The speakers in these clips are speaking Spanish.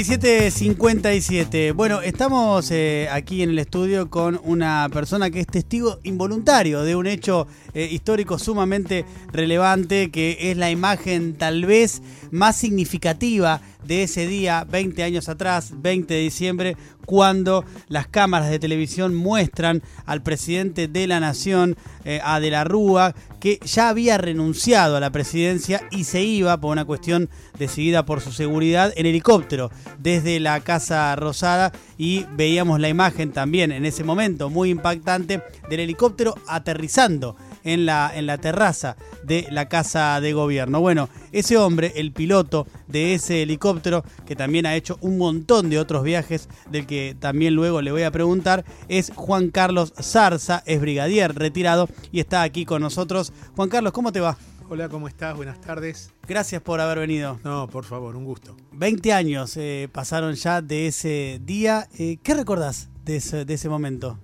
17.57. Bueno, estamos eh, aquí en el estudio con una persona que es testigo involuntario de un hecho eh, histórico sumamente relevante, que es la imagen tal vez más significativa de ese día, 20 años atrás, 20 de diciembre, cuando las cámaras de televisión muestran al presidente de la nación, eh, a De la Rúa, que ya había renunciado a la presidencia y se iba por una cuestión decidida por su seguridad en helicóptero desde la Casa Rosada y veíamos la imagen también en ese momento muy impactante del helicóptero aterrizando en la, en la terraza de la casa de gobierno. Bueno, ese hombre, el piloto de ese helicóptero, que también ha hecho un montón de otros viajes, del que también luego le voy a preguntar, es Juan Carlos Zarza, es brigadier retirado y está aquí con nosotros. Juan Carlos, ¿cómo te va? Hola, ¿cómo estás? Buenas tardes. Gracias por haber venido. No, por favor, un gusto. 20 años eh, pasaron ya de ese día. Eh, ¿Qué recordás de ese, de ese momento?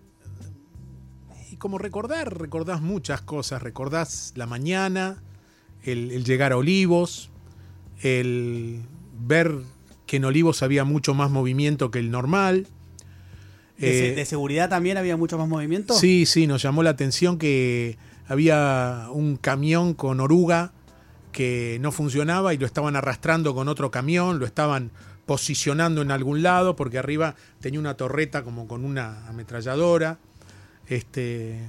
Como recordar, recordás muchas cosas. Recordás la mañana, el, llegar a Olivos, el ver que en Olivos había mucho más movimiento que el normal. ¿De, eh, seguridad también había mucho más movimiento? Sí, sí, nos llamó la atención que había un camión con oruga que no funcionaba y lo estaban arrastrando con otro camión, lo estaban posicionando en algún lado porque arriba tenía una torreta como con una ametralladora. Este,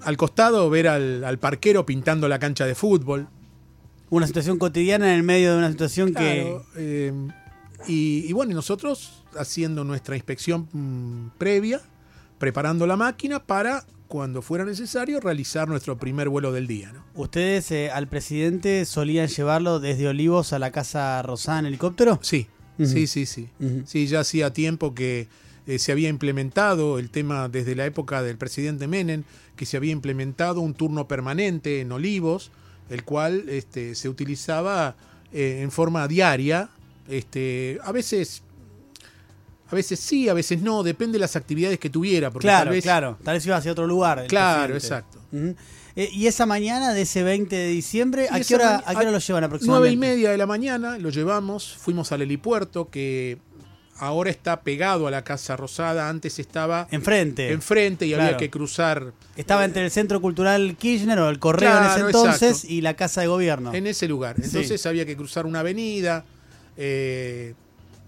al costado ver al, parquero pintando la cancha de fútbol. Una situación cotidiana en el medio de una situación que... Eh, y, y, bueno, nosotros haciendo nuestra inspección mm, previa, preparando la máquina para, cuando fuera necesario, realizar nuestro primer vuelo del día. ¿Ustedes eh, al presidente solían llevarlo desde Olivos a la Casa Rosada en helicóptero? Sí, sí, sí, sí. Sí, ya hacía tiempo que eh, se había implementado el tema desde la época del presidente Menem, que se había implementado un turno permanente en Olivos, el cual este, se utilizaba eh, en forma diaria, este, a veces a veces sí, a veces no, depende de las actividades que tuviera. Porque claro, tal vez, claro, tal vez iba hacia otro lugar. Claro, exacto. Eh, y esa mañana de ese 20 de diciembre, ¿a qué, hora, ¿a qué hora lo llevan aproximadamente? Nueve y media de la mañana lo llevamos, fuimos al helipuerto, que ahora está pegado a la Casa Rosada, antes estaba enfrente, enfrente y había que cruzar. Estaba entre el Centro Cultural Kirchner o el Correo en ese entonces y la Casa de Gobierno. En ese lugar. Entonces había que cruzar una avenida eh,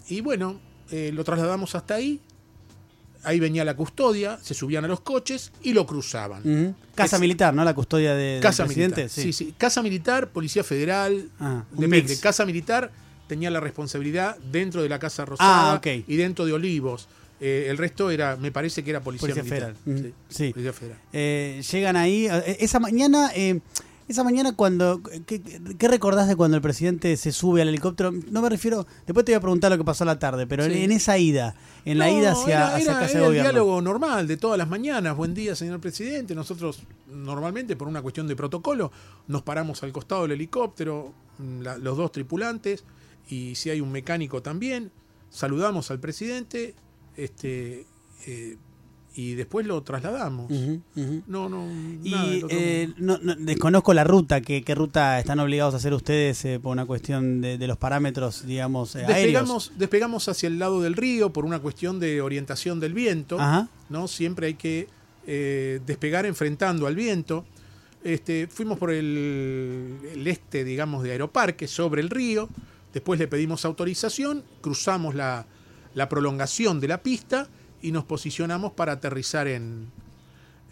y bueno, eh, lo trasladamos hasta ahí. Ahí venía la custodia, se subían a los coches y lo cruzaban. Casa militar, ¿no? La custodia de, Casa del presidente. Militar. Sí. sí, Casa militar, Policía Federal, ah, depende. Casa militar tenía la responsabilidad dentro de la Casa Rosada ah, y dentro de Olivos. Eh, el resto era, me parece que era policía, federal. Sí, Policía federal. Eh, llegan ahí. Eh, esa mañana, esa mañana cuando, ¿qué, recordás de cuando el presidente se sube al helicóptero? No me refiero, después te voy a preguntar lo que pasó a la tarde, pero en esa ida, en la ida hacia, hacia Casa de Gobierno. el diálogo normal de todas las mañanas. Buen día, señor presidente. Nosotros normalmente, por una cuestión de protocolo, nos paramos al costado del helicóptero, mm, los dos tripulantes y si hay un mecánico también, saludamos al presidente este, eh, y después lo trasladamos. No, no, y, eh, no, desconozco la ruta, ¿qué, qué ruta están obligados a hacer ustedes eh, por una cuestión de, los parámetros, digamos, despegamos, Despegamos hacia el lado del río por una cuestión de orientación del viento, ¿no? Siempre hay que despegar enfrentando al viento. Este, fuimos por el, el este, digamos, de Aeroparque, sobre el río, Después le pedimos autorización, cruzamos la, prolongación de la pista y nos posicionamos para aterrizar en,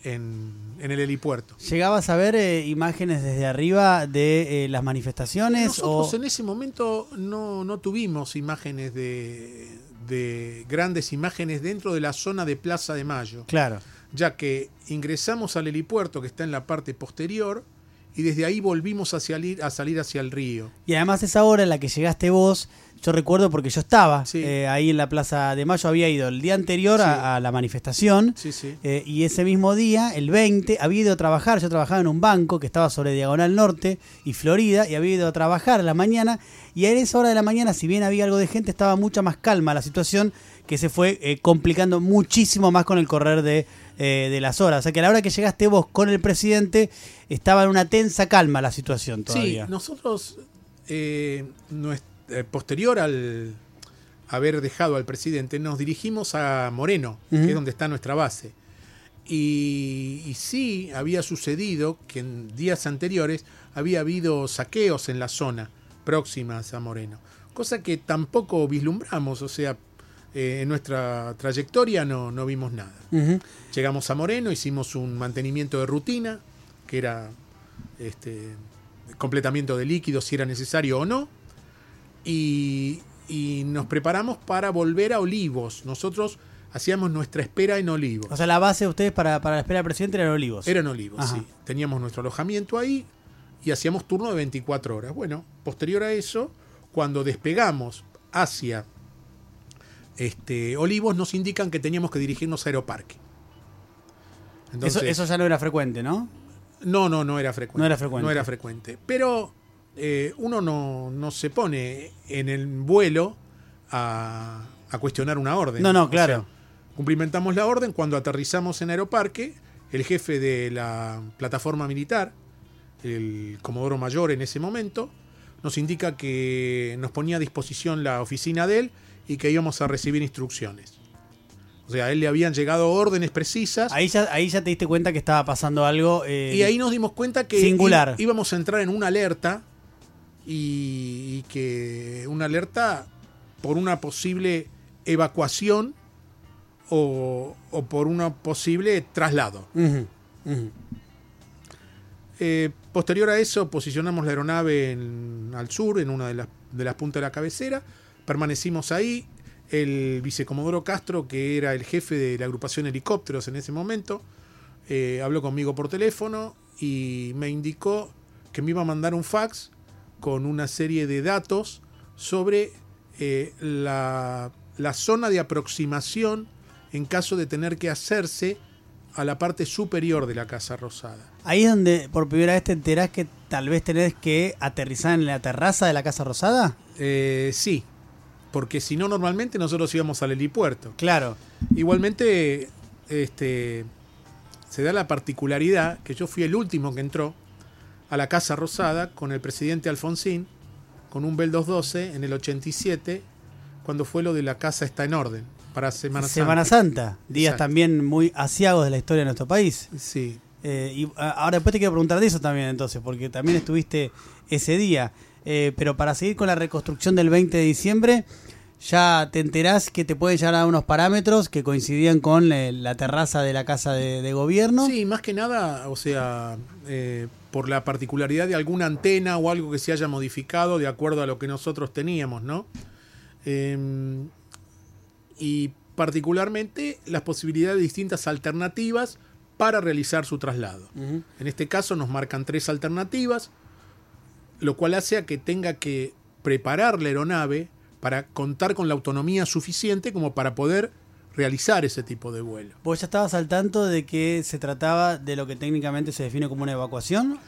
en, el helipuerto. ¿Llegabas a ver eh, imágenes desde arriba de eh, las manifestaciones? Nosotros en ese momento no, no tuvimos imágenes de, de, grandes imágenes dentro de la zona de Plaza de Mayo. Claro. Ya que ingresamos al helipuerto que está en la parte posterior y desde ahí volvimos a salir, a salir hacia el río. Y además esa hora en la que llegaste vos, yo recuerdo porque yo estaba eh, ahí en la Plaza de Mayo, había ido el día anterior a, la manifestación eh, y ese mismo día, el 20, había ido a trabajar, yo trabajaba en un banco que estaba sobre Diagonal Norte y Florida y había ido a trabajar a la mañana y en esa hora de la mañana, si bien había algo de gente, estaba mucha más calma la situación que se fue eh, complicando muchísimo más con el correr de, de, las horas. O sea que a la hora que llegaste vos con el presidente estaba en una tensa calma la situación todavía. Sí, nosotros, eh, posterior al haber dejado al presidente, nos dirigimos a Moreno, que es donde está nuestra base. Y, y, sí había sucedido que en días anteriores había habido saqueos en la zona próximas a Moreno, cosa que tampoco vislumbramos, o sea, eh, en nuestra trayectoria no, no vimos nada. Llegamos a Moreno, hicimos un mantenimiento de rutina, que era este, completamiento de líquidos si era necesario o no, y, y nos preparamos para volver a Olivos. Nosotros hacíamos nuestra espera en Olivos. O sea, la base de ustedes para, para la espera del presidente era en Olivos. Era en Olivos, sí. Teníamos nuestro alojamiento ahí y hacíamos turno de 24 horas. Bueno, posterior a eso, cuando despegamos hacia este, Olivos, nos indican que teníamos que dirigirnos a Aeroparque. Entonces, eso, eso ya no era frecuente, ¿no? No, no, no era frecuente. No era frecuente. No era frecuente. Pero eh, uno no, no, se pone en el vuelo a, a cuestionar una orden. No, no, claro. O sea, cumplimentamos la orden cuando aterrizamos en Aeroparque. El jefe de la plataforma militar, el Comodoro Mayor en ese momento, nos indica que nos ponía a disposición la oficina de él y que íbamos a recibir instrucciones. O sea, a él le habían llegado órdenes precisas. Ahí ya, ahí ya te diste cuenta que estaba pasando algo. Eh, y ahí nos dimos cuenta que singular. íbamos a entrar en una alerta y, y, que una alerta por una posible evacuación o, o por una posible traslado. Uh -huh, uh -huh. Eh, posterior a eso, posicionamos la aeronave en, al sur, en una de las, de las puntas de la cabecera. Permanecimos ahí. El vicecomodoro Castro, que era el jefe de la agrupación helicópteros en ese momento, eh, habló conmigo por teléfono y me indicó que me iba a mandar un fax con una serie de datos sobre eh, la, la zona de aproximación en caso de tener que hacerse a la parte superior de la Casa Rosada. Ahí es donde por primera vez te enterás que tal vez tenés que aterrizar en la terraza de la Casa Rosada. Eh, sí, porque si no normalmente nosotros íbamos al helipuerto. Claro. Igualmente, este, se da la particularidad que yo fui el último que entró a la Casa Rosada con el presidente Alfonsín, con un Bell 212 en el 87, cuando fue lo de la casa está en orden para Semana Santa. Semana Santa, días Exacto. también muy asiagos de la historia de nuestro país. Sí. Eh, y ahora después te quiero preguntar de eso también entonces, porque también estuviste ese día. Eh, pero para seguir con la reconstrucción del 20 de diciembre, ya te enterás que te pueden llegar a unos parámetros que coincidían con la terraza de la casa de, de gobierno. Sí, más que nada, o sea, eh, por la particularidad de alguna antena o algo que se haya modificado de acuerdo a lo que nosotros teníamos, ¿no? Eh, y particularmente las posibilidades de distintas alternativas para realizar su traslado. Uh -huh. En este caso nos marcan tres alternativas, lo cual hace a que tenga que preparar la aeronave para contar con la autonomía suficiente como para poder realizar ese tipo de vuelo. ¿Vos ya estabas al tanto de que se trataba de lo que técnicamente se define como una evacuación?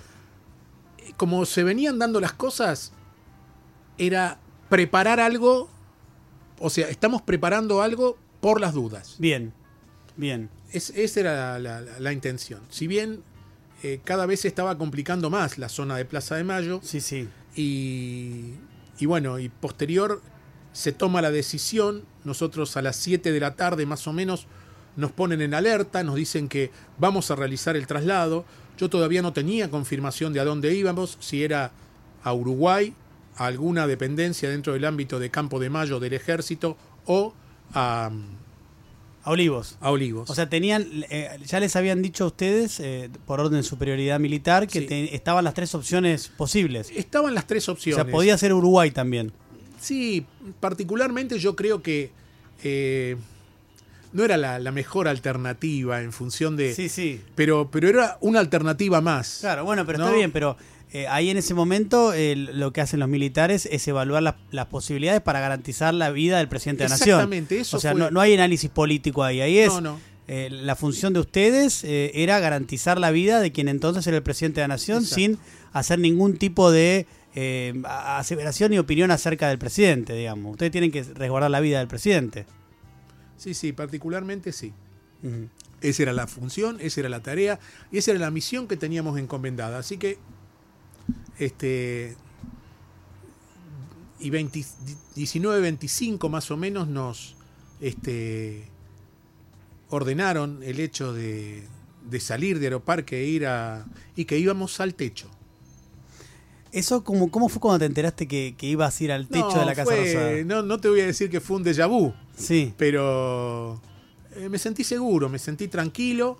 Como se venían dando las cosas, era preparar algo, o sea, estamos preparando algo por las dudas. Bien, bien. Es, esa era la, la, la, intención. Si bien eh, cada vez se estaba complicando más la zona de Plaza de Mayo. Sí, sí. Y, y bueno, y posterior se toma la decisión. Nosotros a las 7 de la tarde más o menos nos ponen en alerta, nos dicen que vamos a realizar el traslado. Yo todavía no tenía confirmación de a dónde íbamos, si era a Uruguay, a alguna dependencia dentro del ámbito de Campo de Mayo del ejército o a a Olivos. A Olivos. O sea, tenían, eh, ya les habían dicho a ustedes, eh, por orden de superioridad militar, que sí. te, estaban las tres opciones posibles. Estaban las tres opciones. O sea, podía ser Uruguay también. Sí, particularmente yo creo que eh, no era la, la, mejor alternativa en función de... Sí, sí. Pero, pero era una alternativa más. Claro, bueno, pero ¿no? está bien, pero eh, ahí en ese momento eh, lo que hacen los militares es evaluar la, las posibilidades para garantizar la vida del presidente de la nación. Exactamente, eso O sea, fue... no, no, hay análisis político ahí, ahí es... No, no. Eh, la función de ustedes eh, era garantizar la vida de quien entonces era el presidente de la nación Exacto. sin hacer ningún tipo de aseveración y opinión acerca del presidente, digamos. Ustedes tienen que resguardar la vida del presidente. Sí, sí, particularmente sí. Uh -huh. Esa era la función, esa era la tarea y esa era la misión que teníamos encomendada. Así que este, y 19, 25 más o menos nos este, ordenaron el hecho de, de salir de Aeroparque e ir a, y que íbamos al techo. ¿Eso cómo, cómo fue cuando te enteraste que, ibas a ir al techo de la Casa Rosada? No, no te voy a decir que fue un déjà vu. Sí. Pero eh, me sentí seguro, me sentí tranquilo.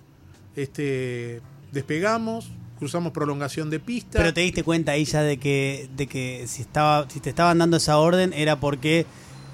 Este, despegamos, cruzamos prolongación de pista. Pero te diste cuenta ahí ya de que, de que si, estaba, si te estaban dando esa orden era porque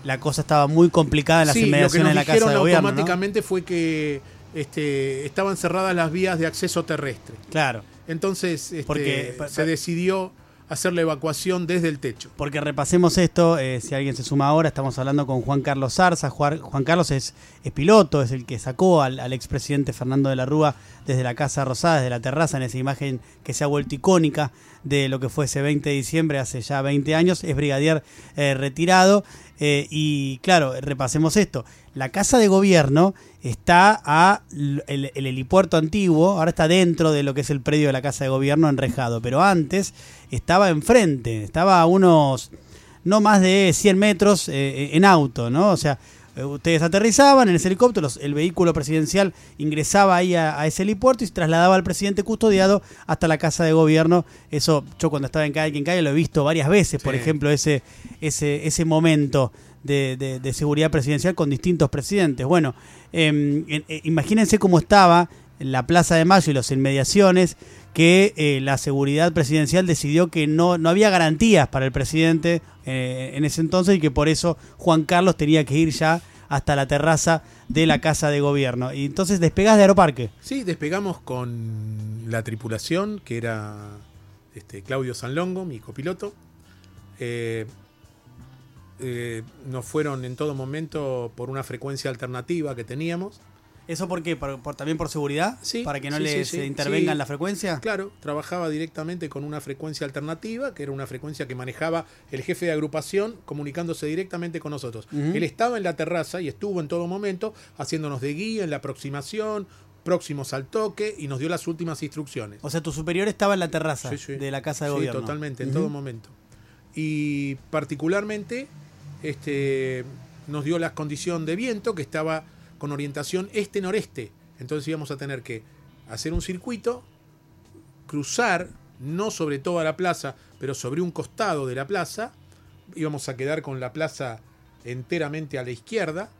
la cosa estaba muy complicada en las inmediaciones de la Casa de Gobierno. automáticamente fue que este, estaban cerradas las vías de acceso terrestre. Claro. Entonces este, porque, se decidió hacer la evacuación desde el techo. Porque repasemos esto, eh, si alguien se suma ahora, estamos hablando con Juan Carlos Zarza. Juan, Carlos es, piloto, es el que sacó al, al expresidente Fernando de la Rúa desde la Casa Rosada, desde la terraza, en esa imagen que se ha vuelto icónica de lo que fue ese 20 de diciembre, hace ya 20 años. Es brigadier eh, retirado. Eh, y claro, repasemos esto. La casa de gobierno está a el, helipuerto antiguo, ahora está dentro de lo que es el predio de la casa de gobierno enrejado, pero antes estaba enfrente, estaba a unos no más de 100 metros eh, en auto, ¿no? O sea, ustedes aterrizaban en ese helicóptero, el vehículo presidencial ingresaba ahí a, ese helipuerto y se trasladaba al presidente custodiado hasta la casa de gobierno. Eso yo cuando estaba en Calle Quien Calle lo he visto varias veces, por ejemplo, ese, ese, ese momento de, seguridad presidencial con distintos presidentes. Bueno, em, eh, imagínense cómo estaba la Plaza de Mayo y las inmediaciones que eh, la seguridad presidencial decidió que no, no había garantías para el presidente eh, en ese entonces y que por eso Juan Carlos tenía que ir ya hasta la terraza de la casa de gobierno. Y entonces despegás de Aeroparque. Sí, despegamos con la tripulación, que era este, Claudio Sanlongo, mi copiloto. Eh, nos fueron en todo momento por una frecuencia alternativa que teníamos. ¿Eso por qué? ¿Por, también por seguridad? Sí. ¿Para que no les intervengan la frecuencia? Claro, trabajaba directamente con una frecuencia alternativa, que era una frecuencia que manejaba el jefe de agrupación comunicándose directamente con nosotros. Él estaba en la terraza y estuvo en todo momento haciéndonos de guía en la aproximación, próximos al toque y nos dio las últimas instrucciones. O sea, tu superior estaba en la terraza de la casa de gobierno. Sí, totalmente, en todo momento. Y particularmente este, nos dio la condición de viento que estaba con orientación este-noreste. Entonces íbamos a tener que hacer un circuito, cruzar, no sobre toda la plaza, pero sobre un costado de la plaza. Íbamos a quedar con la plaza enteramente a la izquierda.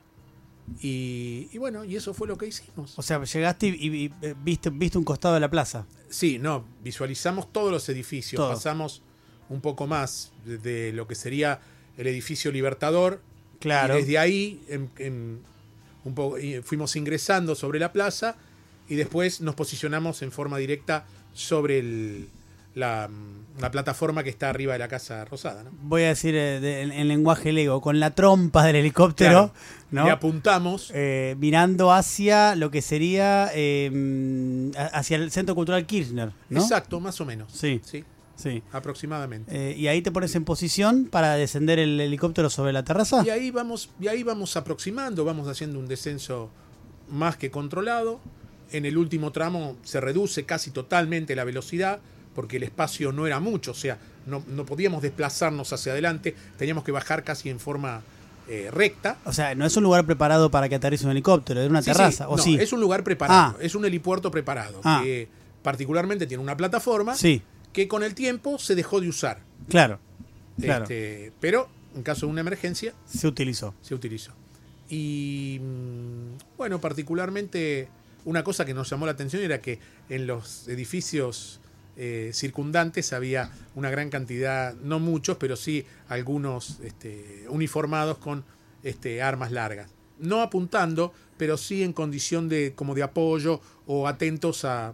Y, bueno, y eso fue lo que hicimos. O sea, llegaste y, viste, viste, un costado de la plaza. Sí, no, visualizamos todos los edificios, pasamos un poco más de, lo que sería el edificio Libertador. Claro. Y desde ahí, un poco, fuimos ingresando sobre la plaza y después nos posicionamos en forma directa sobre la, plataforma que está arriba de la Casa Rosada. Voy a decir eh, en, lenguaje lego, con la trompa del helicóptero. ¿no? Y apuntamos. Eh, mirando hacia lo que sería em, hacia el Centro Cultural Kirchner. Exacto, más o menos. Sí. sí. Sí. Aproximadamente. Eh, y ahí te pones en posición para descender el helicóptero sobre la terraza. Y ahí vamos, y ahí vamos aproximando, vamos haciendo un descenso más que controlado. En el último tramo se reduce casi totalmente la velocidad porque el espacio no era mucho, o sea, no, podíamos desplazarnos hacia adelante, teníamos que bajar casi en forma eh, recta. O sea, no es un lugar preparado para que aterrice un helicóptero, es una terraza, ¿o sí? Es un lugar preparado, ah. es un helipuerto preparado, ah. que particularmente tiene una plataforma. Sí que con el tiempo se dejó de usar. Claro. Este, pero en caso de una emergencia. Se utilizó. Se utilizó. Y mm, bueno, particularmente una cosa que nos llamó la atención era que en los edificios eh, circundantes había una gran cantidad, no muchos, pero sí algunos este, uniformados con este, armas largas. No apuntando, pero sí en condición de como de apoyo o atentos a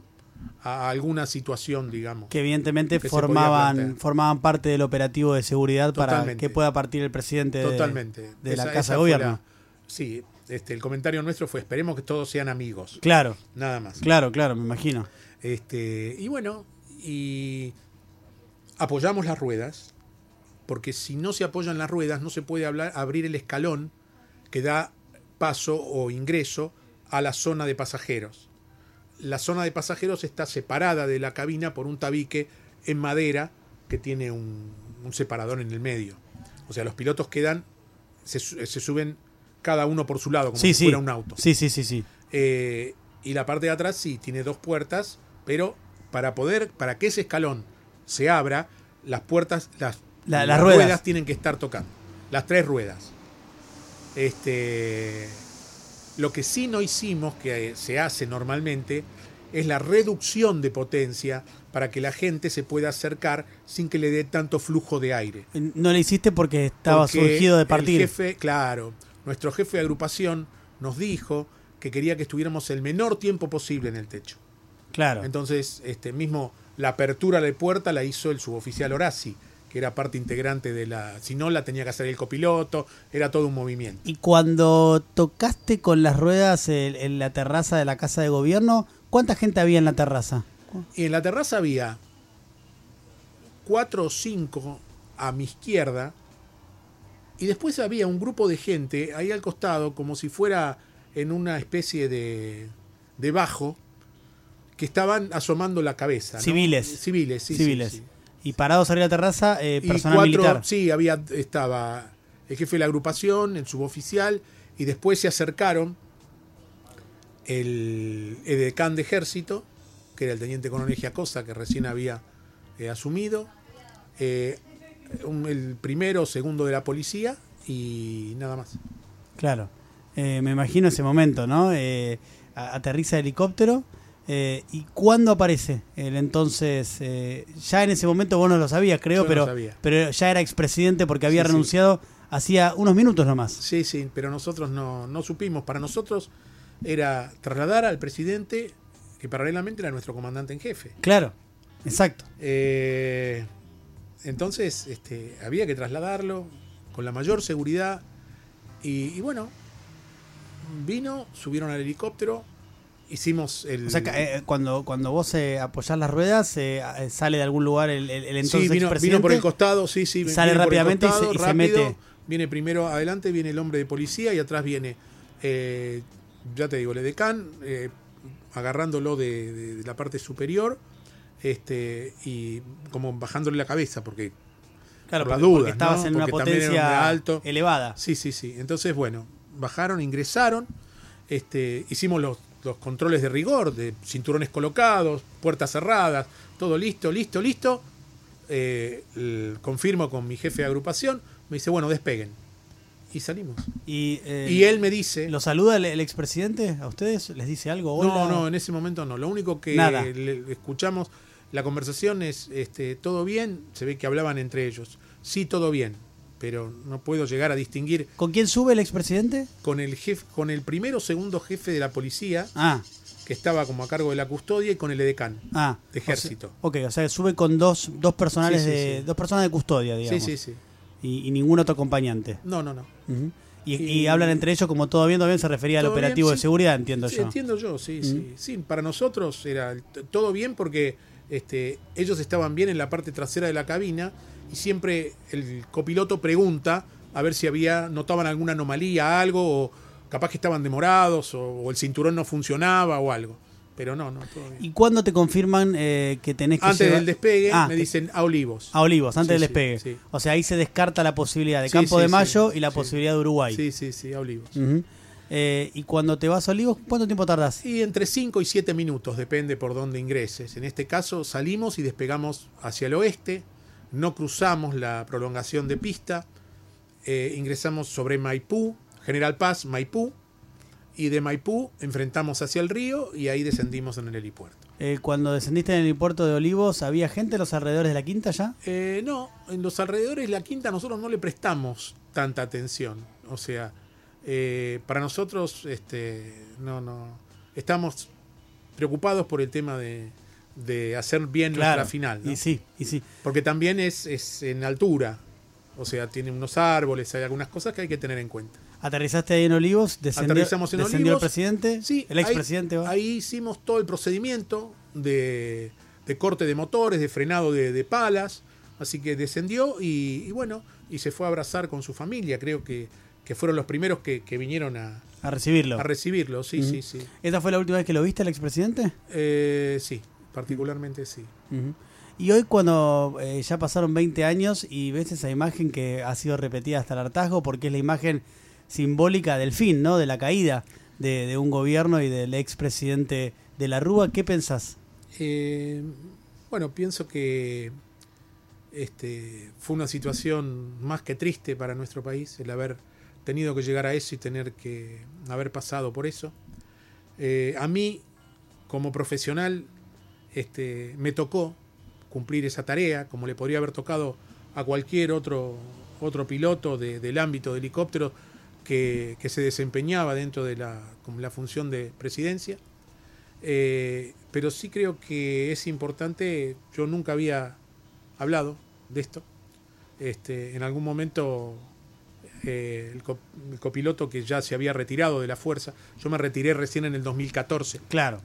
a alguna situación, digamos. Que evidentemente formaban, formaban parte del operativo de seguridad para que pueda partir el presidente Totalmente. de, la Casa de Gobierno. sí, este, el comentario nuestro fue esperemos que todos sean amigos. Claro. Nada más. Claro, claro, me imagino. Este, y bueno, y apoyamos las ruedas, porque si no se apoyan las ruedas no se puede hablar, abrir el escalón que da paso o ingreso a la zona de pasajeros la zona de pasajeros está separada de la cabina por un tabique en madera que tiene un, separador en el medio. O sea, los pilotos quedan, se, suben cada uno por su lado, como si fuera un auto. Sí, sí, sí, sí. Eh, y la parte de atrás sí, tiene dos puertas, pero para poder, para que ese escalón se abra, las puertas, las, las ruedas. tienen que estar tocando. Las tres ruedas. Este, lo que sí no hicimos, que se hace normalmente, es la reducción de potencia para que la gente se pueda acercar sin que le dé tanto flujo de aire. No le hiciste porque estaba surgido de partir. El jefe, claro, nuestro jefe de agrupación nos dijo que quería que estuviéramos el menor tiempo posible en el techo. Claro. Entonces, este mismo la apertura de puerta la hizo el suboficial Horaci, que era parte integrante de la. Si no, la tenía que hacer el copiloto, era todo un movimiento. Y cuando tocaste con las ruedas en la terraza de la casa de gobierno, ¿cuánta gente había en la terraza? Y en la terraza había cuatro o cinco a mi izquierda, y después había un grupo de gente ahí al costado, como si fuera en una especie de, de bajo, que estaban asomando la cabeza. Civiles. Civiles, sí. Civiles. Y parados arriba de la terraza, eh, personal militar. Sí, había, estaba el jefe de la agrupación, el suboficial, y después se acercaron el edecán de ejército, que era el teniente coronel Giacosa, que recién había eh, asumido, eh, el primero o segundo de la policía, y nada más. Claro. me imagino ese momento, ¿no? aterriza el helicóptero eh, ¿Y cuándo aparece el entonces? Eh, ya en ese momento vos no lo sabías, creo, pero, pero ya era expresidente porque había renunciado hacía unos minutos nomás. Sí, sí, pero nosotros no, no supimos. Para nosotros era trasladar al presidente, que paralelamente era nuestro comandante en jefe. Claro, exacto. Eh, entonces este, había que trasladarlo con la mayor seguridad. y bueno, vino, subieron al helicóptero hicimos el. O sea, eh, cuando, cuando vos eh, apoyás las ruedas, eh, sale de algún lugar el, el, entonces sí, vino, por el costado, sí, sí. Sale rápidamente y, se, mete. Viene primero adelante, viene el hombre de policía y atrás viene, ya te digo, el edecán, agarrándolo de, la parte superior este y como bajándole la cabeza, porque. Claro, por la duda, estabas en una potencia alto. elevada. Sí, sí, sí. Entonces, bueno, bajaron, ingresaron, este, hicimos los los controles de rigor, de cinturones colocados, puertas cerradas, todo listo, listo, listo. Eh, confirmo con mi jefe de agrupación, me dice, bueno, despeguen. Y salimos. Y, eh, él me dice... ¿Lo saluda el, expresidente a ustedes? ¿Les dice algo? No, no, en ese momento no. Lo único que escuchamos, la conversación es, este, ¿todo bien? Se ve que hablaban entre ellos. Sí, todo bien pero no puedo llegar a distinguir. ¿Con quién sube el expresidente? Con el jefe, con el primero o segundo jefe de la policía, ah. que estaba como a cargo de la custodia, y con el edecán ah, de ejército. ok, o sea, sube con dos, dos personales de dos personas de custodia, digamos. Sí, sí, sí. Y, ningún otro acompañante. No, no, no. y, hablan entre ellos como todo bien, todo bien se refería al operativo de seguridad, entiendo yo. Entiendo yo, sí, sí. Sí, para nosotros era todo bien porque este, ellos estaban bien en la parte trasera de la cabina y siempre el copiloto pregunta a ver si había notaban alguna anomalía, algo, o capaz que estaban demorados, o, el cinturón no funcionaba o algo. Pero no, no, todo bien. ¿Y cuándo te confirman eh, que tenés que Antes del despegue ah, me dicen a Olivos. A Olivos, antes del despegue. O sea, ahí se descarta la posibilidad de Campo de Mayo y la posibilidad de Uruguay. Sí, sí, sí, a Olivos. Eh, y cuando te vas a Olivos, ¿cuánto tiempo tardas? Y entre 5 y 7 minutos, depende por dónde ingreses. En este caso salimos y despegamos hacia el oeste, no cruzamos la prolongación de pista, eh, ingresamos sobre Maipú, General Paz, Maipú, y de Maipú enfrentamos hacia el río y ahí descendimos en el helipuerto. Eh, cuando descendiste en el helipuerto de Olivos, ¿había gente en los alrededores de la quinta ya? Eh, no, en los alrededores de la quinta nosotros no le prestamos tanta atención. O sea, para nosotros este, no, no, estamos preocupados por el tema de, de hacer bien nuestra final. Y sí, y sí. Porque también es, es en altura. O sea, tiene unos árboles, hay algunas cosas que hay que tener en cuenta. ¿Aterrizaste ahí en Olivos? Descendió, Aterrizamos en descendió el presidente? Sí. ¿El expresidente? Ahí, ahí, hicimos todo el procedimiento de, de corte de motores, de frenado de, palas. Así que descendió y, bueno, y se fue a abrazar con su familia. Creo que, que fueron los primeros que, que vinieron a, a recibirlo. A recibirlo, sí, sí, sí. ¿Esa fue la última vez que lo viste al expresidente? Eh, sí particularmente sí. Y hoy cuando eh, ya pasaron 20 años y ves esa imagen que ha sido repetida hasta el hartazgo porque es la imagen simbólica del fin, ¿no? De la caída de, un gobierno y del expresidente de la Rúa, ¿qué pensás? Eh, bueno, pienso que este, fue una situación más que triste para nuestro país el haber tenido que llegar a eso y tener que haber pasado por eso. Eh, a mí, como profesional, este, me tocó cumplir esa tarea, como le podría haber tocado a cualquier otro, otro piloto del ámbito de helicóptero que, se desempeñaba dentro de la, la función de presidencia. Eh, pero sí creo que es importante, yo nunca había hablado de esto. Este, en algún momento eh, el, copiloto que ya se había retirado de la fuerza. Yo me retiré recién en el 2014. Claro.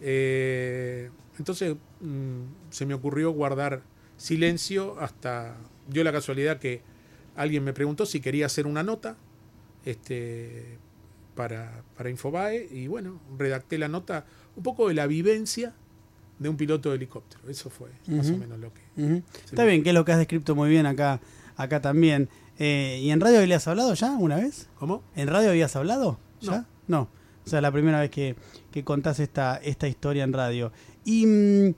Eh, entonces mm, se me ocurrió guardar silencio hasta dio la casualidad que alguien me preguntó si quería hacer una nota este, para, para Infobae y bueno, redacté la nota un poco de la vivencia de un piloto de helicóptero. Eso fue más o menos lo que... Está bien, que es lo que has descrito muy bien acá, acá también. Eh, ¿Y en radio habías hablado ya una vez? ¿Cómo? ¿En radio habías hablado? ¿Ya? No. O sea, la primera vez que, que contás esta, esta historia en radio. Y, mm,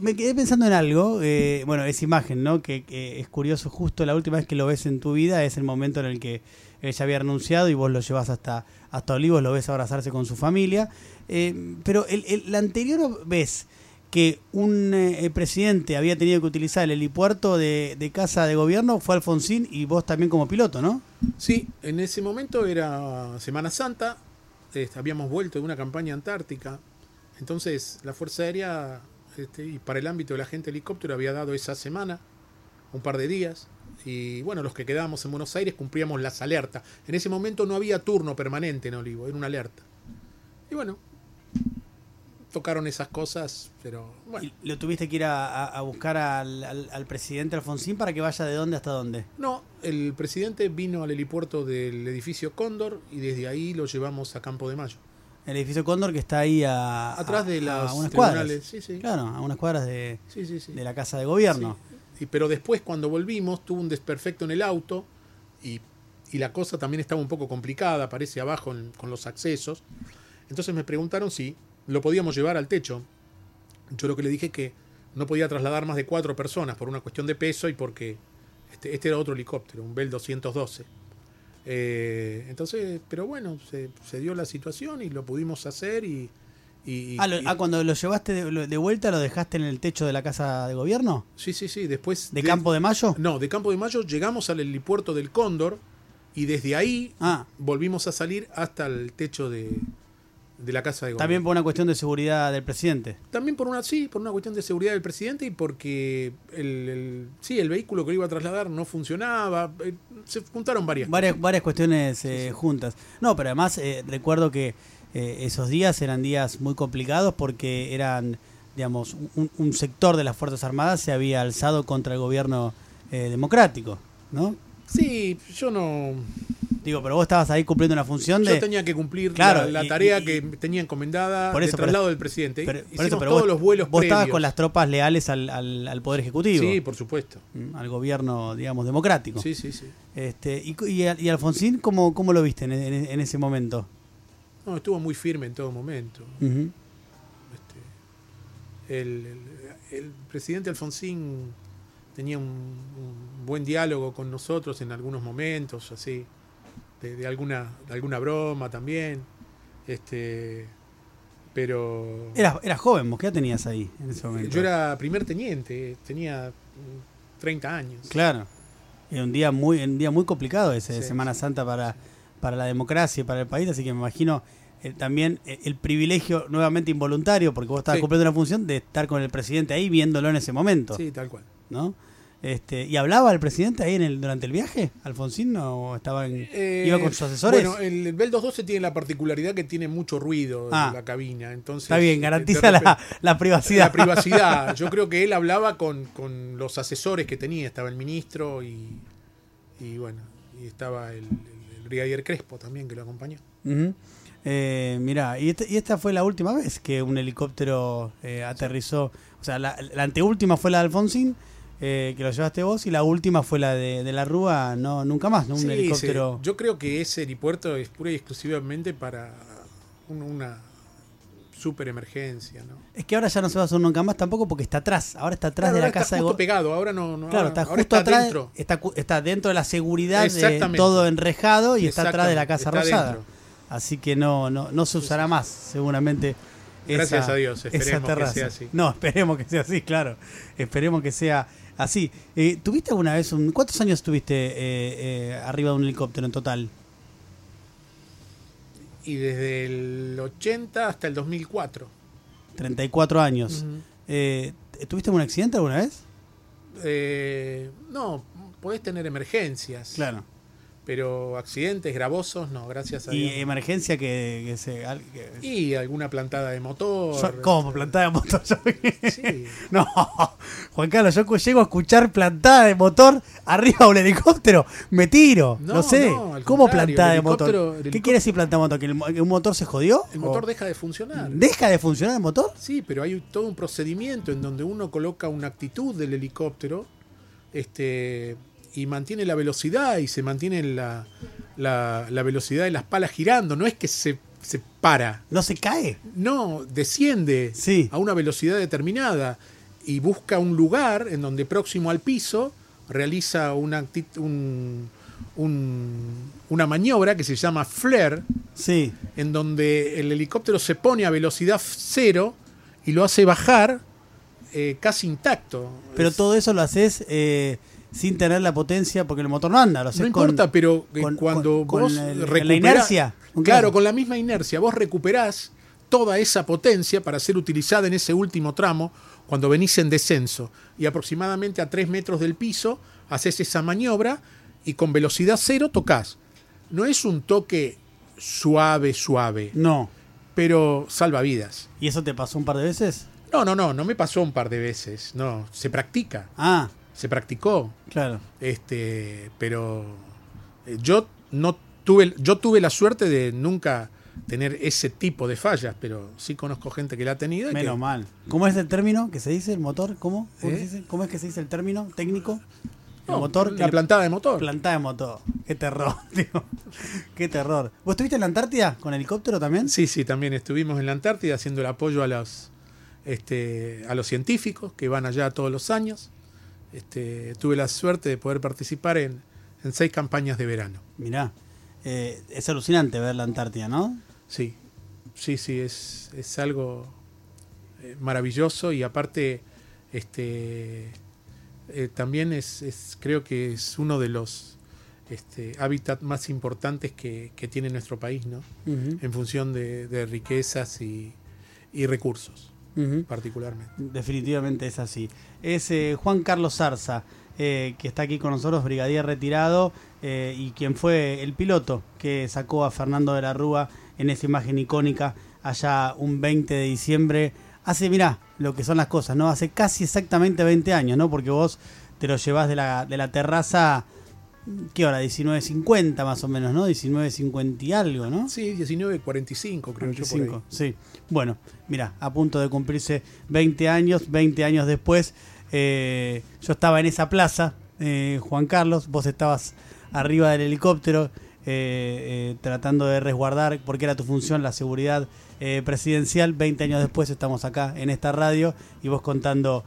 me quedé pensando en algo, eh, bueno, esa imagen, ¿no? Que, es curioso, justo la última vez que lo ves en tu vida es el momento en el que ella había renunciado y vos lo llevas hasta, hasta Olivos, lo ves abrazarse con su familia. Eh, pero el, el, anterior ves que un eh, presidente había tenido que utilizar el helipuerto de, casa de gobierno fue Alfonsín y vos también como piloto, ¿no? Sí, en ese momento era Semana Santa, este, habíamos vuelto de una campaña antártica, entonces la Fuerza Aérea este, y para el ámbito de la gente helicóptero había dado esa semana, un par de días, y bueno, los que quedábamos en Buenos Aires cumplíamos las alertas. En ese momento no había turno permanente en Olivo, era una alerta. Y bueno, tocaron esas cosas, pero bueno. ¿Lo tuviste que ir a, buscar al, presidente Alfonsín para que vaya de dónde hasta dónde? No, el presidente vino al helipuerto del edificio Cóndor y desde ahí lo llevamos a Campo de Mayo. El edificio Cóndor que está ahí a, atrás de las unas cuadras. Sí, sí. Claro, a unas cuadras de, de la casa de gobierno. Y, pero después cuando volvimos tuvo un desperfecto en el auto y, y la cosa también estaba un poco complicada, aparece abajo con los accesos. Entonces me preguntaron si lo podíamos llevar al techo. Yo lo que le dije que no podía trasladar más de cuatro personas por una cuestión de peso y porque este, este era otro helicóptero, un Bell 212. Eh, entonces, pero bueno, se, dio la situación y lo pudimos hacer y... ah, ah cuando lo llevaste de, vuelta, ¿lo dejaste en el techo de la casa de gobierno? Sí, sí, sí, después... ¿De, Campo de Mayo? No, de Campo de Mayo llegamos al helipuerto del Cóndor y desde ahí ah. volvimos a salir hasta el techo de, de la Casa de Gobierno. También por una cuestión de seguridad del presidente. También por una, sí, por una cuestión de seguridad del presidente y porque el, sí, el vehículo que lo iba a trasladar no funcionaba. Eh, se juntaron varias Varias, varias cuestiones eh, juntas. No, pero además eh, recuerdo que esos días eran días muy complicados porque eran, digamos, un, sector de las Fuerzas Armadas se había alzado contra el gobierno democrático, ¿no? Sí, yo no Digo, pero vos estabas ahí cumpliendo una función de. Yo tenía que cumplir la, tarea que tenía encomendada por eso, traslado del presidente. Pero, todos los vuelos Vos estabas con las tropas leales al, al, Poder Ejecutivo. Sí, por supuesto. Mm, al gobierno, digamos, democrático. Sí, sí, sí. Este, y, y, Alfonsín, ¿cómo, ¿cómo lo viste en, ese momento? No, estuvo muy firme en todo momento. Este, el, el, presidente Alfonsín tenía un, un, buen diálogo con nosotros en algunos momentos, así de, alguna, alguna broma también. Este, pero. Eras, era joven, ¿vos qué tenías ahí en ese momento? Yo era primer teniente, tenía 30 años. Claro. Era un día muy, un día muy complicado ese de Semana Santa para, para la democracia y para el país, así que me imagino eh, también eh, el privilegio nuevamente involuntario, porque vos estabas cumpliendo una función de estar con el presidente ahí viéndolo en ese momento. Sí, tal cual. ¿No? Este, ¿Y hablaba el presidente ahí en el, durante el viaje, Alfonsín, o estaba en, eh, iba con sus asesores? Bueno, el Bell 212 tiene la particularidad que tiene mucho ruido en ah. la cabina. Entonces, está bien, garantiza la, la, privacidad. La privacidad. Yo creo que él hablaba con, con los asesores que tenía. Estaba el ministro y, y bueno, y estaba el, el, brigadier Crespo también que lo acompañó. Eh, mirá, este, y, esta fue la última vez que un helicóptero eh, aterrizó. O sea, la, anteúltima fue la de Alfonsín, eh, que lo llevaste vos, y la última fue la de, la Rúa, no, nunca más, ¿no? Un helicóptero. Yo creo que ese helipuerto es pura y exclusivamente para una super emergencia, ¿no? Es que ahora ya no se va a hacer nunca más tampoco porque está atrás. Ahora está atrás de la casa justo pegado, ahora no. claro, está justo atrás. Dentro. Está, dentro de la seguridad de todo enrejado y está atrás de la casa rosada. Así que no, no, no se usará más, seguramente. Gracias a Dios, esperemos que sea así. No, esperemos que sea así, claro. Esperemos que sea así. Eh, ¿Tuviste alguna vez, un, cuántos años estuviste eh, eh, arriba de un helicóptero en total? Y desde el 80 hasta el 2004. 34 años. ¿Tuviste algún accidente alguna vez? no, podés tener emergencias. Claro. Pero accidentes gravosos, no, gracias a Dios. ¿Y emergencia que, se.? Y alguna plantada de motor. ¿Cómo? ¿Plantada de motor? sí. No, Juan Carlos, yo llego a escuchar plantada de motor arriba de un helicóptero. Me tiro. No, sé. ¿Cómo plantada de motor? ¿Qué quiere decir plantada de motor? ¿Que, un motor se jodió? El motor deja de funcionar. ¿Deja de funcionar el motor? Sí, pero hay todo un procedimiento en donde uno coloca una actitud del helicóptero. Este y mantiene la velocidad y se mantiene la, la, velocidad de las palas girando. No es que se, se para. ¿No se cae? No, desciende a una velocidad determinada y busca un lugar en donde próximo al piso realiza una, un, una maniobra que se llama flare, sí. en donde el helicóptero se pone a velocidad cero y lo hace bajar eh, casi intacto. Pero todo eso lo haces... Eh sin tener la potencia, porque el motor no anda. Lo no importa, pero eh, cuando vos la inercia. Claro, con la misma inercia, vos recuperás toda esa potencia para ser utilizada en ese último tramo cuando venís en descenso. Y aproximadamente a 3 metros del piso haces esa maniobra y con velocidad cero tocas. No es un toque suave, suave. No. Pero salva vidas. ¿Y eso te pasó un par de veces? No, no, no, no me pasó un par de veces. No, se practica. Ah se practicó. Claro. Este, pero eh, yo no tuve, yo tuve la suerte de nunca tener ese tipo de fallas, pero sí conozco gente que la ha tenido. Menos mal. ¿Cómo es el término que se dice el motor? ¿Cómo? ¿Eh? ¿Cómo es que se dice el término técnico? El motor. La plantada de motor. Plantada de motor. Qué terror, tío. Qué terror. ¿Vos estuviste en la Antártida con helicóptero también? Sí, sí, también estuvimos en la Antártida haciendo el apoyo a los, este, a los científicos que van allá todos los años. Este, tuve la suerte de poder participar en, seis campañas de verano. Mirá, eh, es alucinante ver la Antártida, ¿no? Sí, sí, sí, es, es algo eh, maravilloso y aparte este, eh, también es, creo que es uno de los este, hábitats más importantes que, tiene nuestro país, ¿no? En función de, riquezas y recursos particularmente. Definitivamente es así. Es eh, Juan Carlos Zarza, eh, que está aquí con nosotros, brigadier retirado, eh, y quien fue el piloto que sacó a Fernando de la Rúa en esa imagen icónica allá un 20 de diciembre. Hace, mirá, lo que son las cosas, ¿no? Hace casi exactamente 20 años, ¿no? Porque vos te lo llevas de la, de la terraza ¿Qué hora? 19.50 más o menos, ¿no? 19.50 y algo, ¿no? Sí, 19.45 creo yo. Por Sí. Bueno, mira, a punto de cumplirse 20 años, 20 años después, eh, yo estaba en esa plaza, eh, Juan Carlos, vos estabas arriba del helicóptero eh, tratando de resguardar, porque era tu función, la seguridad presidencial. 20 años después estamos acá en esta radio y vos contando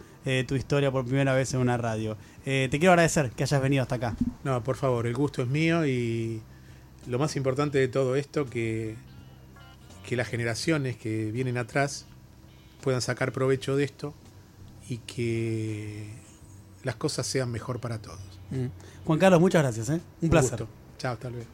tu historia por primera vez en una radio. Eh, te quiero agradecer que hayas venido hasta acá. No, por favor, el gusto es mío y lo más importante de todo esto, que, que las generaciones que vienen atrás puedan sacar provecho de esto y que las cosas sean mejor para todos. Mm. Juan Carlos, muchas gracias. ¿eh? Un, placer. Chao, hasta luego.